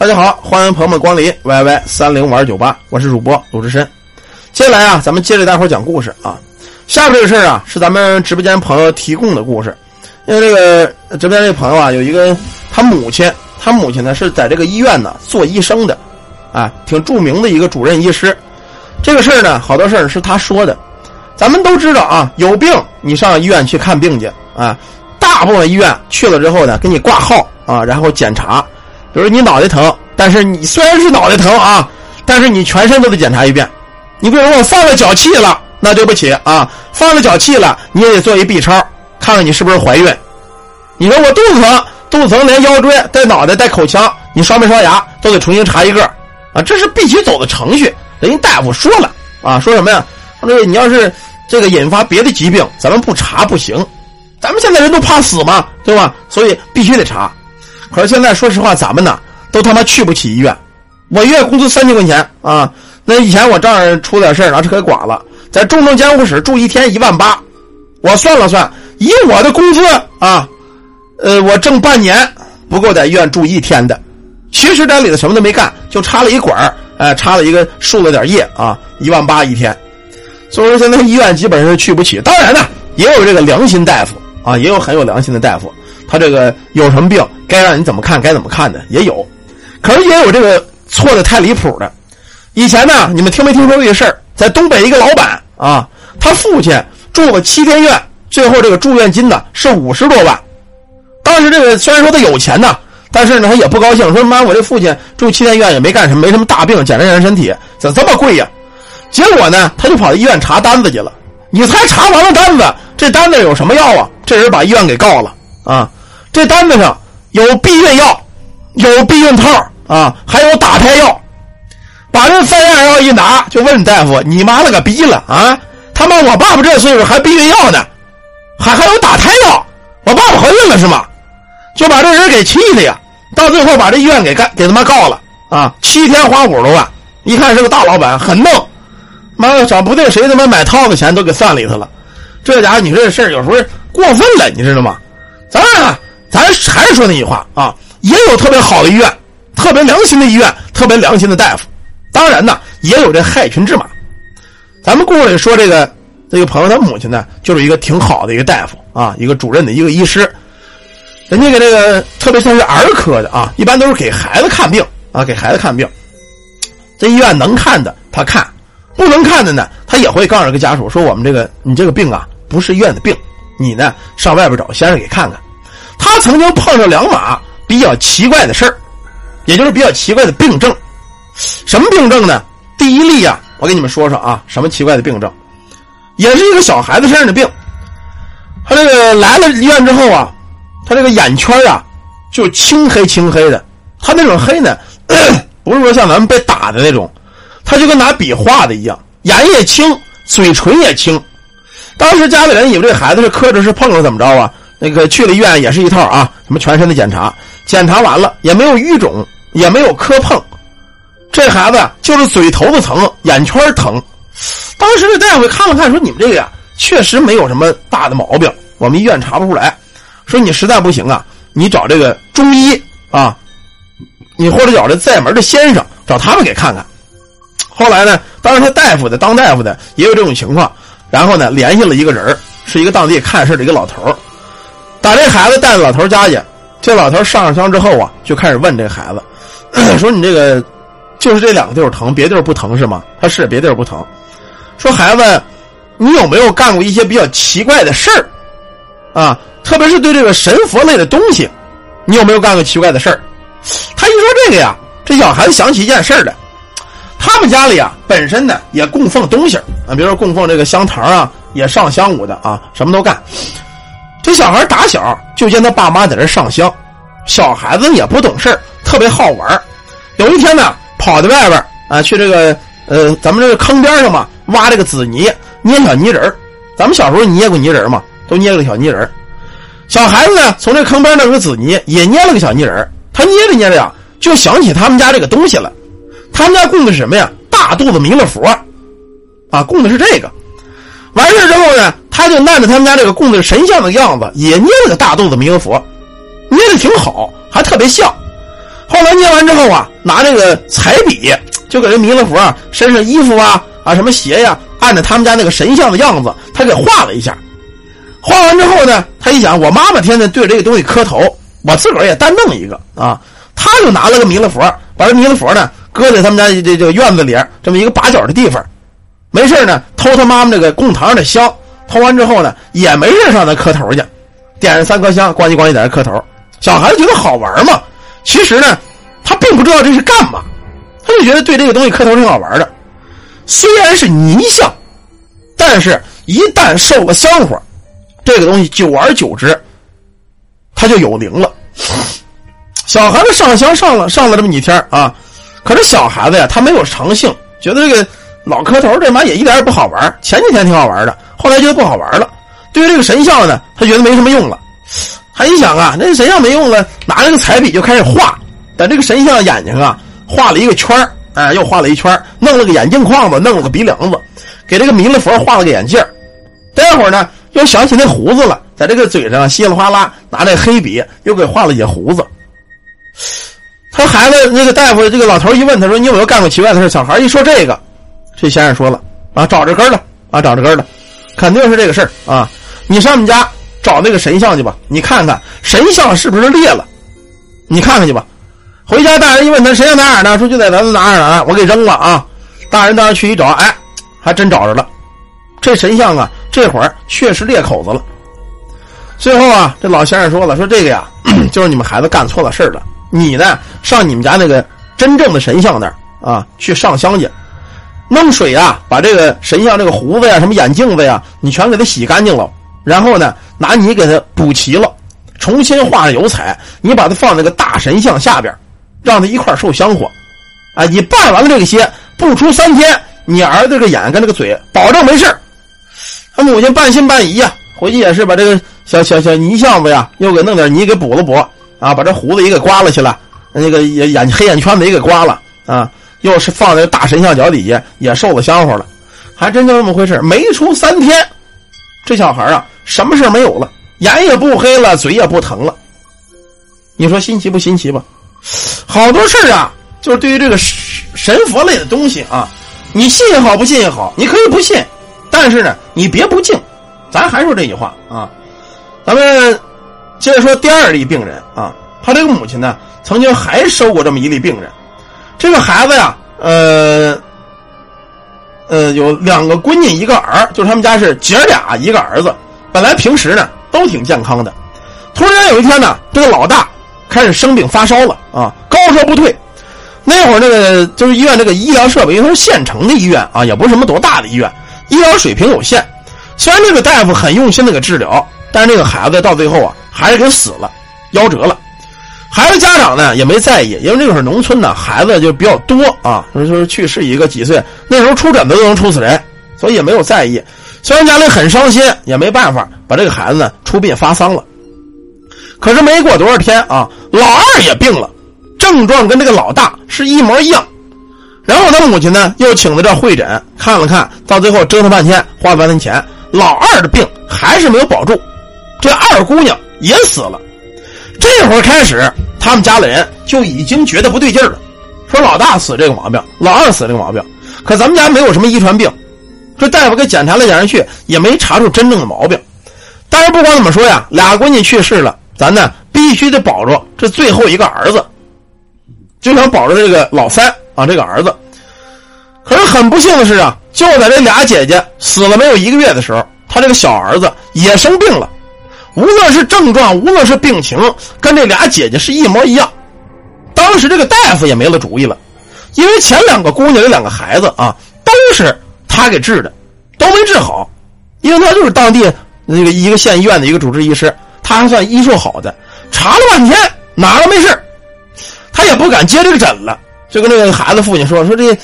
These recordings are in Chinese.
大家好，欢迎朋友们光临 YY 三零玩酒吧，我是主播鲁智深。接下来啊，咱们接着大伙讲故事啊。下面这个事儿啊，是咱们直播间朋友提供的故事。因为这个直播间这朋友啊，有一个他母亲，他母亲呢是在这个医院呢做医生的，啊，挺著名的一个主任医师。这个事儿呢，好多事儿是他说的。咱们都知道啊，有病你上医院去看病去啊。大部分医院去了之后呢，给你挂号啊，然后检查。比如你脑袋疼，但是你虽然是脑袋疼啊，但是你全身都得检查一遍。你比如说我放了脚气了，那对不起啊，放了脚气了，你也得做一 B 超，看看你是不是怀孕。你说我肚子疼，肚子疼连腰椎带脑袋带口腔，你刷没刷牙都得重新查一个啊，这是必须走的程序。人家大夫说了啊，说什么呀？说这个你要是这个引发别的疾病，咱们不查不行。咱们现在人都怕死嘛，对吧？所以必须得查。可是现在说实话，咱们呢都他妈去不起医院。我月工资三千块钱啊，那以前我丈人出点事儿，拿车给剐了，在重症监护室住一天一万八。我算了算，以我的工资啊，呃，我挣半年不够在医院住一天的。其实这里头什么都没干，就插了一管儿，哎，插了一个输了点液啊，一万八一天。所以说现在医院基本上是去不起。当然呢，也有这个良心大夫啊，也有很有良心的大夫。他这个有什么病，该让你怎么看该怎么看的也有，可是也有这个错的太离谱的。以前呢，你们听没听说过这事儿？在东北一个老板啊，他父亲住了七天院，最后这个住院金呢是五十多万。当时这个虽然说他有钱呢，但是呢他也不高兴，说妈，我这父亲住七天院也没干什么，没什么大病，检查检查身体，怎么这么贵呀？结果呢，他就跑到医院查单子去了。你猜查完了单子，这单子有什么药啊？这人把医院给告了啊！这单子上有避孕药，有避孕套啊，还有打胎药。把这三样药一拿，就问大夫：“你妈了个逼了啊！他妈我爸爸这岁数还避孕药呢，还还有打胎药，我爸爸怀孕了是吗？”就把这人给气的呀！到最后把这医院给干给他妈告了啊！七天花五十多万，一看是个大老板，很弄。妈的，找不定谁他妈买套子钱都给算里头了。这家伙，你这事儿有时候过分了，你知道吗？咱啊。咱还是说那句话啊，也有特别好的医院，特别良心的医院，特别良心的大夫。当然呢，也有这害群之马。咱们故事里说这个这个朋友他母亲呢，就是一个挺好的一个大夫啊，一个主任的一个医师。人家给这个特别像是儿科的啊，一般都是给孩子看病啊，给孩子看病。这医院能看的他看，不能看的呢，他也会告诉这个家属说：“我们这个你这个病啊，不是医院的病，你呢上外边找先生给看看。”他曾经碰上两码比较奇怪的事儿，也就是比较奇怪的病症。什么病症呢？第一例呀，我给你们说说啊，什么奇怪的病症？也是一个小孩子身上的病。他这个来了医院之后啊，他这个眼圈啊，就青黑青黑的。他那种黑呢，不是说像咱们被打的那种，他就跟拿笔画的一样，眼也青，嘴唇也青。当时家里人以为这孩子是磕着是碰着怎么着啊？那个去了医院也是一套啊，什么全身的检查，检查完了也没有淤肿，也没有磕碰，这孩子就是嘴头子疼，眼圈疼。当时这大夫看了看，说：“你们这个呀，确实没有什么大的毛病，我们医院查不出来。说你实在不行啊，你找这个中医啊，你或者找这在门的先生，找他们给看看。”后来呢，当时他大夫的当大夫的也有这种情况，然后呢，联系了一个人是一个当地看事的一个老头把这孩子带到老头家去，这老头上上香之后啊，就开始问这孩子，说：“你这个就是这两个地儿疼，别地儿不疼是吗？”他是别地儿不疼。说孩子，你有没有干过一些比较奇怪的事儿啊？特别是对这个神佛类的东西，你有没有干过奇怪的事儿？他一说这个呀，这小孩子想起一件事儿来，他们家里啊本身呢也供奉东西啊，比如说供奉这个香堂啊，也上香舞的啊，什么都干。这小孩打小就见他爸妈在这上香，小孩子也不懂事特别好玩有一天呢，跑到外边啊，去这个呃，咱们这个坑边上嘛，挖这个紫泥，捏小泥人咱们小时候捏过泥人嘛，都捏了个小泥人小孩子呢，从这坑边那个紫泥也捏了个小泥人他捏着捏着呀，就想起他们家这个东西了。他们家供的是什么呀？大肚子弥勒佛，啊，供的是这个。完事之后呢？他就按着他们家这个供的神像的样子，也捏了个大肚子弥勒佛，捏的挺好，还特别像。后来捏完之后啊，拿这个彩笔就给这弥勒佛啊身上衣服啊啊什么鞋呀，按照他们家那个神像的样子，他给画了一下。画完之后呢，他一想，我妈妈天天对着这个东西磕头，我自个儿也单弄一个啊。他就拿了个弥勒佛，把这弥勒佛呢搁在他们家这这个院子里这么一个把角的地方，没事呢偷他妈妈这个供堂上的香，偷完之后呢也没人上那磕头去，点上三颗香，咣叽咣叽在那磕头。小孩子觉得好玩嘛，其实呢他并不知道这是干嘛，他就觉得对这个东西磕头挺好玩的。虽然是泥像，但是一旦受了香火。这个东西久而久之，它就有灵了。小孩子上香上了上了这么几天啊，可是小孩子呀，他没有长性，觉得这个老磕头这玩意也一点也不好玩。前几天挺好玩的，后来觉得不好玩了。对于这个神像呢，他觉得没什么用了。他一想啊，那神像没用了，拿这个彩笔就开始画，在这个神像眼睛啊画了一个圈哎，又画了一圈弄了个眼镜框子，弄了个鼻梁子，给这个弥勒佛画了个眼镜待会儿呢。又想起那胡子了，在这个嘴上稀里哗啦拿这黑笔又给画了野胡子。他孩子那个大夫这个老头一问他说：“你有没有干过奇怪的事？”小孩一说这个，这先生说了：“啊，找着根了啊，找着根了，肯定是这个事儿啊！你上我们家找那个神像去吧，你看看神像是不是裂了？你看看去吧。回家大人一问他神像哪儿呢？说就在咱们哪儿哪儿，我给扔了啊！大人当时去一找，哎，还真找着了。这神像啊。”这会儿确实裂口子了。最后啊，这老先生说了：“说这个呀，就是你们孩子干错了事了。你呢，上你们家那个真正的神像那儿啊，去上香去，弄水啊，把这个神像这个胡子呀、什么眼镜子呀，你全给它洗干净了。然后呢，拿泥给它补齐了，重新画上油彩，你把它放那个大神像下边，让他一块受香火。啊，你办完了这些，不出三天，你儿子这个眼跟这个嘴，保证没事他母亲半信半疑呀，回去也是把这个小小小泥像子呀，又给弄点泥给补了补啊，把这胡子也给刮了去了，那个眼眼黑眼圈子也给刮了啊，又是放在大神像脚底下也受了香火了，还真就这么回事没出三天，这小孩啊，什么事没有了，眼也不黑了，嘴也不疼了。你说新奇不新奇吧？好多事啊，就是对于这个神佛类的东西啊，你信也好，不信也好，你可以不信。但是呢，你别不敬，咱还说这句话啊。咱们接着说第二例病人啊，他这个母亲呢，曾经还收过这么一例病人。这个孩子呀，呃，呃，有两个闺女一个儿，就是他们家是姐俩一个儿子。本来平时呢都挺健康的，突然有一天呢，这个老大开始生病发烧了啊，高烧不退。那会儿那个就是医院这个医疗设备，因为它是县城的医院啊，也不是什么多大的医院。医疗水平有限，虽然这个大夫很用心的给治疗，但是这个孩子到最后啊，还是给死了，夭折了。孩子家长呢也没在意，因为那会儿农村呢孩子就比较多啊，就是去世一个几岁，那时候出疹子都能出死人，所以也没有在意。虽然家里很伤心，也没办法把这个孩子呢出殡发丧了。可是没过多少天啊，老二也病了，症状跟这个老大是一模一样。然后他母亲呢，又请在这会诊，看了看，到最后折腾半天，花了半天钱，老二的病还是没有保住，这二姑娘也死了。这会儿开始，他们家的人就已经觉得不对劲了，说老大死这个毛病，老二死这个毛病，可咱们家没有什么遗传病，这大夫给检查来检查去，也没查出真正的毛病。但是不管怎么说呀，俩闺女去世了，咱呢必须得保住这最后一个儿子，就想保住这个老三。啊，这个儿子，可是很不幸的是啊，就在这俩姐姐死了没有一个月的时候，他这个小儿子也生病了。无论是症状，无论是病情，跟这俩姐姐是一模一样。当时这个大夫也没了主意了，因为前两个姑娘这两个孩子啊，都是他给治的，都没治好。因为他就是当地那个一个县医院的一个主治医师，他还算医术好的，查了半天哪都没事他也不敢接这个诊了。就跟那个孩子父亲说说这，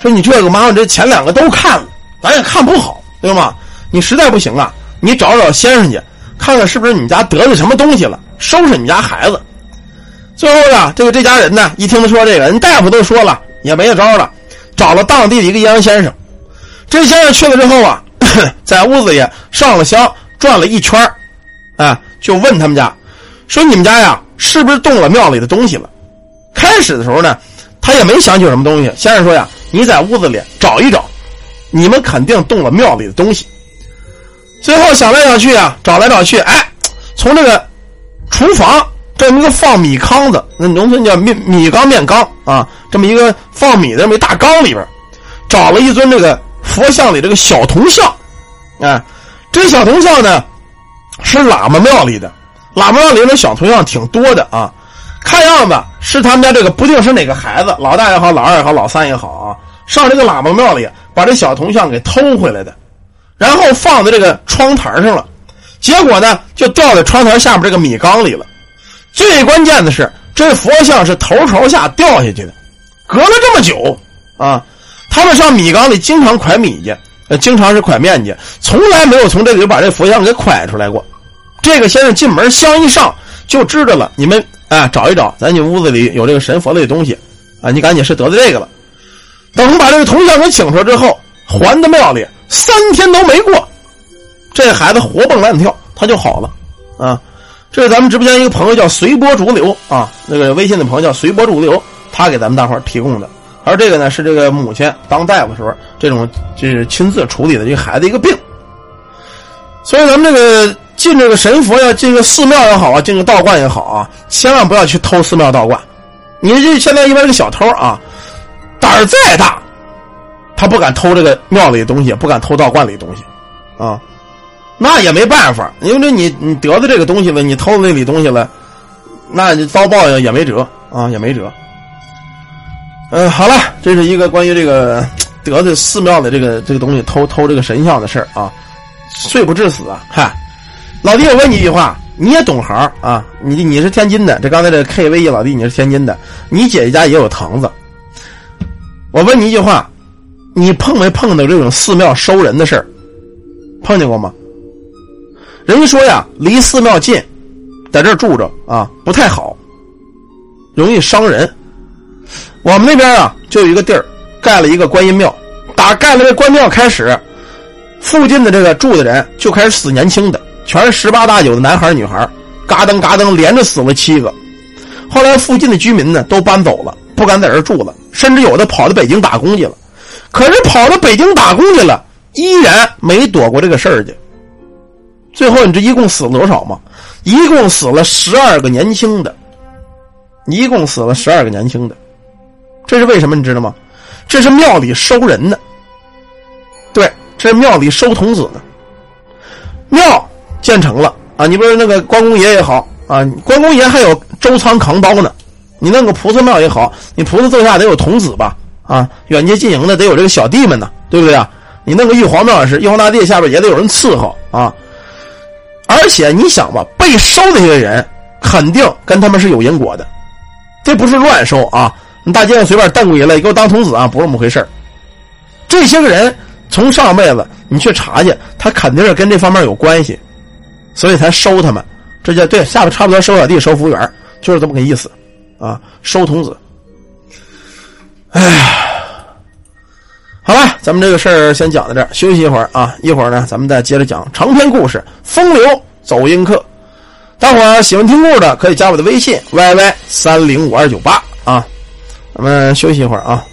说你这个妈妈这前两个都看了，咱也看不好，对吗？你实在不行啊，你找找先生去，看看是不是你家得罪什么东西了，收拾你家孩子。最后呢，这个这家人呢，一听他说这个，人大夫都说了，也没得招了，找了当地的一个阴阳先生。这先生去了之后啊，在屋子里上了香，转了一圈啊，就问他们家，说你们家呀，是不是动了庙里的东西了？开始的时候呢，他也没想起什么东西。先生说呀：“你在屋子里找一找，你们肯定动了庙里的东西。”最后想来想去啊，找来找去，哎，从这个厨房这么一个放米糠子，那农村叫米米缸面缸啊，这么一个放米的这么一大缸里边，找了一尊这个佛像里这个小铜像，哎，这小铜像呢是喇嘛庙里的，喇嘛庙里那小铜像挺多的啊，看样子是他们家这个不定是哪个孩子，老大也好，老二也好，老三也好啊，上这个喇嘛庙里把这小铜像给偷回来的。然后放在这个窗台上了，结果呢就掉在窗台下面这个米缸里了。最关键的是，这佛像是头朝下掉下去的，隔了这么久啊，他们上米缸里经常蒯米去，呃，经常是蒯面去，从来没有从这里把这佛像给蒯出来过。这个先生进门香一上就知道了，你们啊找一找，咱你屋子里有这个神佛类的东西啊，你赶紧是得罪这个了。等把这个铜像给请出来之后，还到庙里。三天都没过，这孩子活蹦乱跳，他就好了啊！这是咱们直播间一个朋友叫随波逐流啊，那个微信的朋友叫随波逐流，他给咱们大伙提供的。而这个呢，是这个母亲当大夫时候，这种就是亲自处理的这个孩子一个病。所以咱们这个进这个神佛呀，进个寺庙也好啊，进个道观也好啊，千万不要去偷寺庙道观。你这现在一般这个小偷啊，胆儿再大。他不敢偷这个庙里的东西，不敢偷道观里的东西，啊，那也没办法，因为你你得的这个东西了，你偷那里东西了，那你遭报应也没辙啊，也没辙。嗯，好了，这是一个关于这个 得罪寺庙的这个这个东西偷偷这个神像的事啊，罪不至死啊！嗨，老弟，我问你一句话，你也懂行啊？你你是天津的，这刚才这 KVE 老弟你是天津的，你姐姐家也有堂子，我问你一句话。你碰没碰到这种寺庙收人的事儿？碰见过吗？人家说呀，离寺庙近，在这住着啊不太好，容易伤人。我们那边啊，就有一个地儿，盖了一个观音庙。打盖了这观音庙开始，附近的这个住的人就开始死年轻的，全是十八大九的男孩女孩，嘎噔嘎噔连着死了七个。后来附近的居民呢都搬走了，不敢在这住了，甚至有的跑到北京打工去了。可是跑到北京打工去了，依然没躲过这个事儿去。最后你这一共死了多少吗？一共死了十二个年轻的，一共死了十二个年轻的。这是为什么你知道吗？这是庙里收人的。对，这是庙里收童子的。庙建成了啊，你不是那个关公爷也好啊，关公爷还有周仓扛刀呢。你弄个菩萨庙也好，你菩萨座下得有童子吧？啊，远接近迎的得有这个小弟们呢，对不对啊？你弄个玉皇庙也是，玉皇大帝下边也得有人伺候啊。而且你想吧，被收的这些人肯定跟他们是有因果的，这不是乱收啊！你大街上随便瞪过一来，给我当童子啊，不是那么回事这些个人从上辈子你去查去，他肯定是跟这方面有关系，所以才收他们。这叫对，下边差不多收小弟、收服务员，就是这么个意思啊，收童子。哎呀，好了，咱们这个事儿先讲到这儿，休息一会儿啊，一会儿呢，咱们再接着讲长篇故事《风流走音客》。大伙儿喜欢听故事的，可以加我的微信 yy 三零五二九八啊。咱们休息一会儿啊。